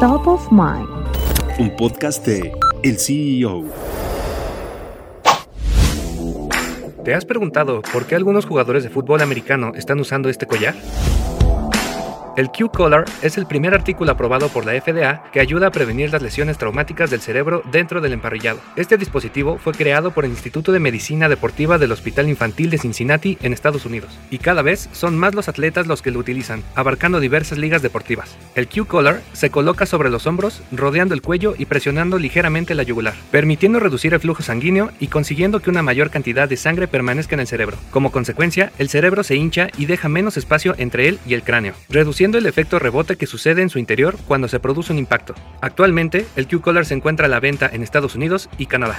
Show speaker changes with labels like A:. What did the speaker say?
A: Top of Mind.
B: Un podcast de El CEO.
C: ¿Te has preguntado por qué algunos jugadores de fútbol americano están usando este collar? El Q-Collar es el primer artículo aprobado por la FDA que ayuda a prevenir las lesiones traumáticas del cerebro dentro del emparrillado. Este dispositivo fue creado por el Instituto de Medicina Deportiva del Hospital Infantil de Cincinnati en Estados Unidos, y cada vez son más los atletas los que lo utilizan, abarcando diversas ligas deportivas. El Q-Collar se coloca sobre los hombros, rodeando el cuello y presionando ligeramente la yugular, permitiendo reducir el flujo sanguíneo y consiguiendo que una mayor cantidad de sangre permanezca en el cerebro. Como consecuencia, el cerebro se hincha y deja menos espacio entre él y el cráneo, reduciendo el efecto rebote que sucede en su interior cuando se produce un impacto. Actualmente, el Q-Collar se encuentra a la venta en Estados Unidos y Canadá.